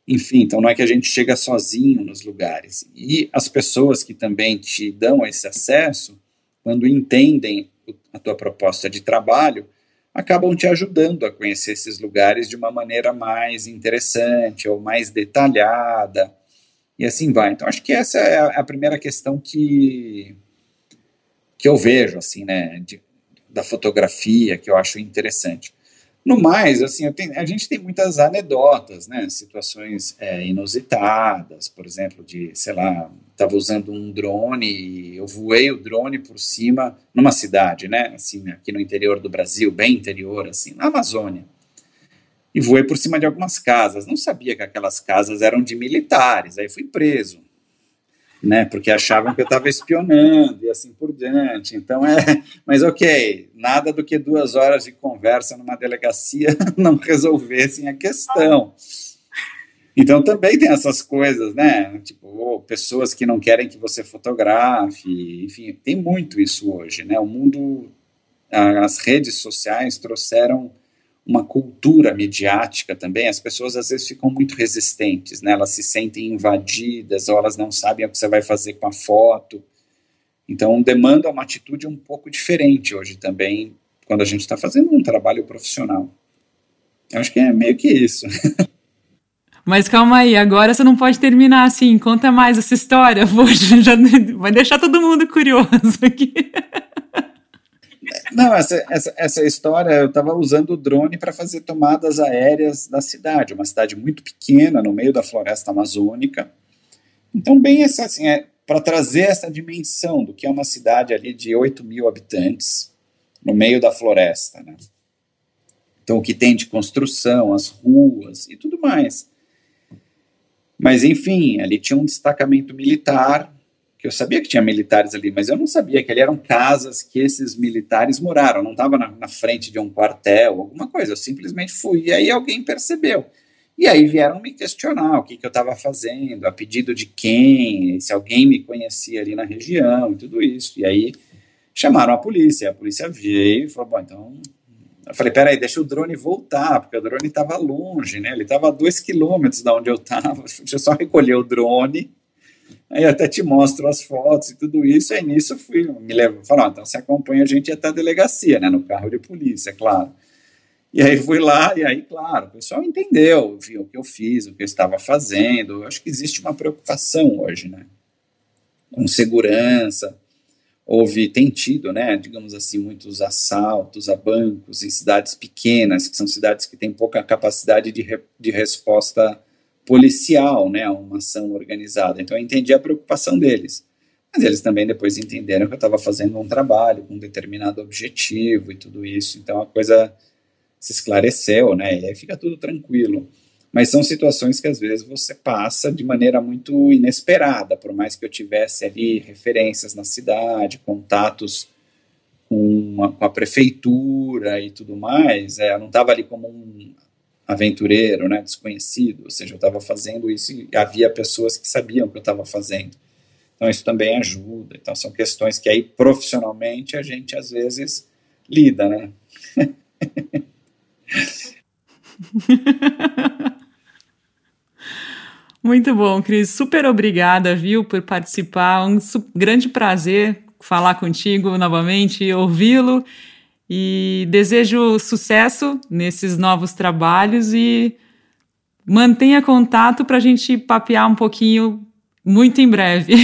enfim, então não é que a gente chega sozinho nos lugares. E as pessoas que também te dão esse acesso, quando entendem a tua proposta de trabalho, acabam te ajudando a conhecer esses lugares de uma maneira mais interessante ou mais detalhada, e assim vai. Então, acho que essa é a primeira questão que que eu vejo, assim, né, de, da fotografia, que eu acho interessante. No mais, assim, tenho, a gente tem muitas anedotas, né, situações é, inusitadas, por exemplo, de, sei lá, estava usando um drone e eu voei o drone por cima, numa cidade, né, assim, aqui no interior do Brasil, bem interior, assim, na Amazônia, e voei por cima de algumas casas, não sabia que aquelas casas eram de militares, aí fui preso, né? Porque achavam que eu estava espionando e assim por diante. Então é, mas ok, nada do que duas horas de conversa numa delegacia não resolvessem a questão. Então também tem essas coisas, né? Tipo, pessoas que não querem que você fotografe, enfim, tem muito isso hoje, né? O mundo, as redes sociais trouxeram uma cultura midiática também, as pessoas às vezes ficam muito resistentes, né? Elas se sentem invadidas ou elas não sabem o que você vai fazer com a foto. Então demanda uma atitude um pouco diferente hoje também, quando a gente está fazendo um trabalho profissional. Eu acho que é meio que isso. Mas calma aí, agora você não pode terminar assim. Conta mais essa história. Poxa, já vai deixar todo mundo curioso aqui. Não, essa, essa, essa história, eu estava usando o drone para fazer tomadas aéreas da cidade, uma cidade muito pequena, no meio da floresta amazônica. Então, bem essa, assim, é, para trazer essa dimensão do que é uma cidade ali de 8 mil habitantes, no meio da floresta, né? Então, o que tem de construção, as ruas e tudo mais. Mas, enfim, ali tinha um destacamento militar que eu sabia que tinha militares ali, mas eu não sabia que ali eram casas que esses militares moraram, não estava na, na, frente de um quartel, alguma coisa, eu simplesmente fui, e aí alguém percebeu. E aí vieram me questionar o que, que eu estava fazendo, a pedido de quem, se alguém me conhecia ali na região e tudo isso. E aí chamaram a polícia, a polícia veio e falou, bom, então... Eu falei, peraí, deixa o drone voltar, porque o drone estava longe, né? Ele estava a dois quilômetros da onde eu estava. Deixa eu só recolher o drone Aí até te mostro as fotos e tudo isso. Aí nisso fui, me levou, falou, então você acompanha a gente até a delegacia, né, no carro de polícia, claro. E aí fui lá, e aí, claro, o pessoal entendeu, viu o que eu fiz, o que eu estava fazendo. Eu acho que existe uma preocupação hoje, né? Com segurança. Houve, tem tido, né, digamos assim, muitos assaltos a bancos em cidades pequenas, que são cidades que têm pouca capacidade de, re, de resposta policial, né, uma ação organizada. Então eu entendi a preocupação deles. Mas eles também depois entenderam que eu estava fazendo um trabalho com um determinado objetivo e tudo isso. Então a coisa se esclareceu, né? E aí fica tudo tranquilo. Mas são situações que às vezes você passa de maneira muito inesperada, por mais que eu tivesse ali referências na cidade, contatos com a, com a prefeitura e tudo mais, é, eu não estava ali como um aventureiro, né, desconhecido, ou seja, eu estava fazendo isso e havia pessoas que sabiam o que eu estava fazendo. Então isso também ajuda. Então são questões que aí profissionalmente a gente às vezes lida, né? Muito bom, Cris. Super obrigada, viu, por participar. Um grande prazer falar contigo novamente, ouvi-lo. e desejo sucesso nesses novos trabalhos e mantenha contato para a gente papear um pouquinho muito em breve.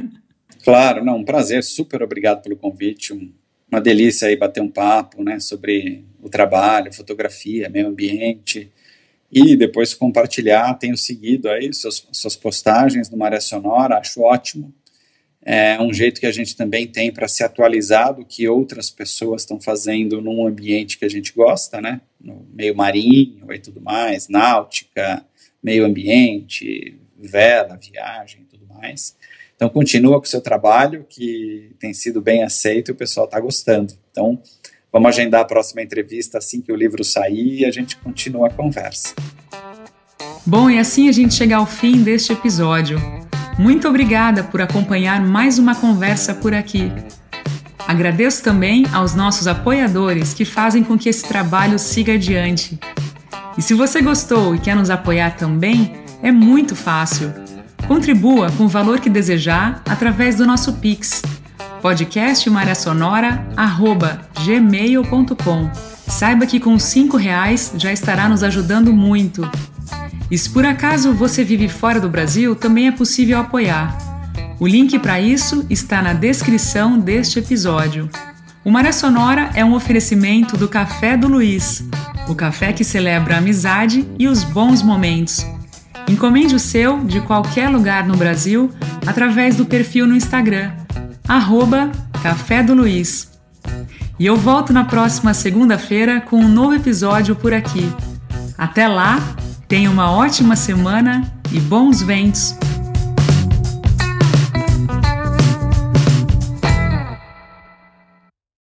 claro, não, um prazer, super obrigado pelo convite, um, uma delícia aí bater um papo, né, sobre o trabalho, fotografia, meio ambiente, e depois compartilhar, tenho seguido aí suas, suas postagens no Maré Sonora, acho ótimo, é um jeito que a gente também tem para se atualizar do que outras pessoas estão fazendo num ambiente que a gente gosta, né? No meio marinho e tudo mais, náutica, meio ambiente, vela, viagem e tudo mais. Então, continua com o seu trabalho, que tem sido bem aceito e o pessoal está gostando. Então, vamos agendar a próxima entrevista assim que o livro sair e a gente continua a conversa. Bom, e assim a gente chega ao fim deste episódio. Muito obrigada por acompanhar mais uma conversa por aqui. Agradeço também aos nossos apoiadores que fazem com que esse trabalho siga adiante. E se você gostou e quer nos apoiar também, é muito fácil. Contribua com o valor que desejar através do nosso Pix, podcastmariasonora.gmail.com. Saiba que com R$ reais já estará nos ajudando muito. E se por acaso você vive fora do Brasil, também é possível apoiar. O link para isso está na descrição deste episódio. O Maré Sonora é um oferecimento do Café do Luiz, o café que celebra a amizade e os bons momentos. Encomende o seu de qualquer lugar no Brasil através do perfil no Instagram, arroba Café do Luiz. E eu volto na próxima segunda-feira com um novo episódio por aqui. Até lá! Tenha uma ótima semana e bons ventos!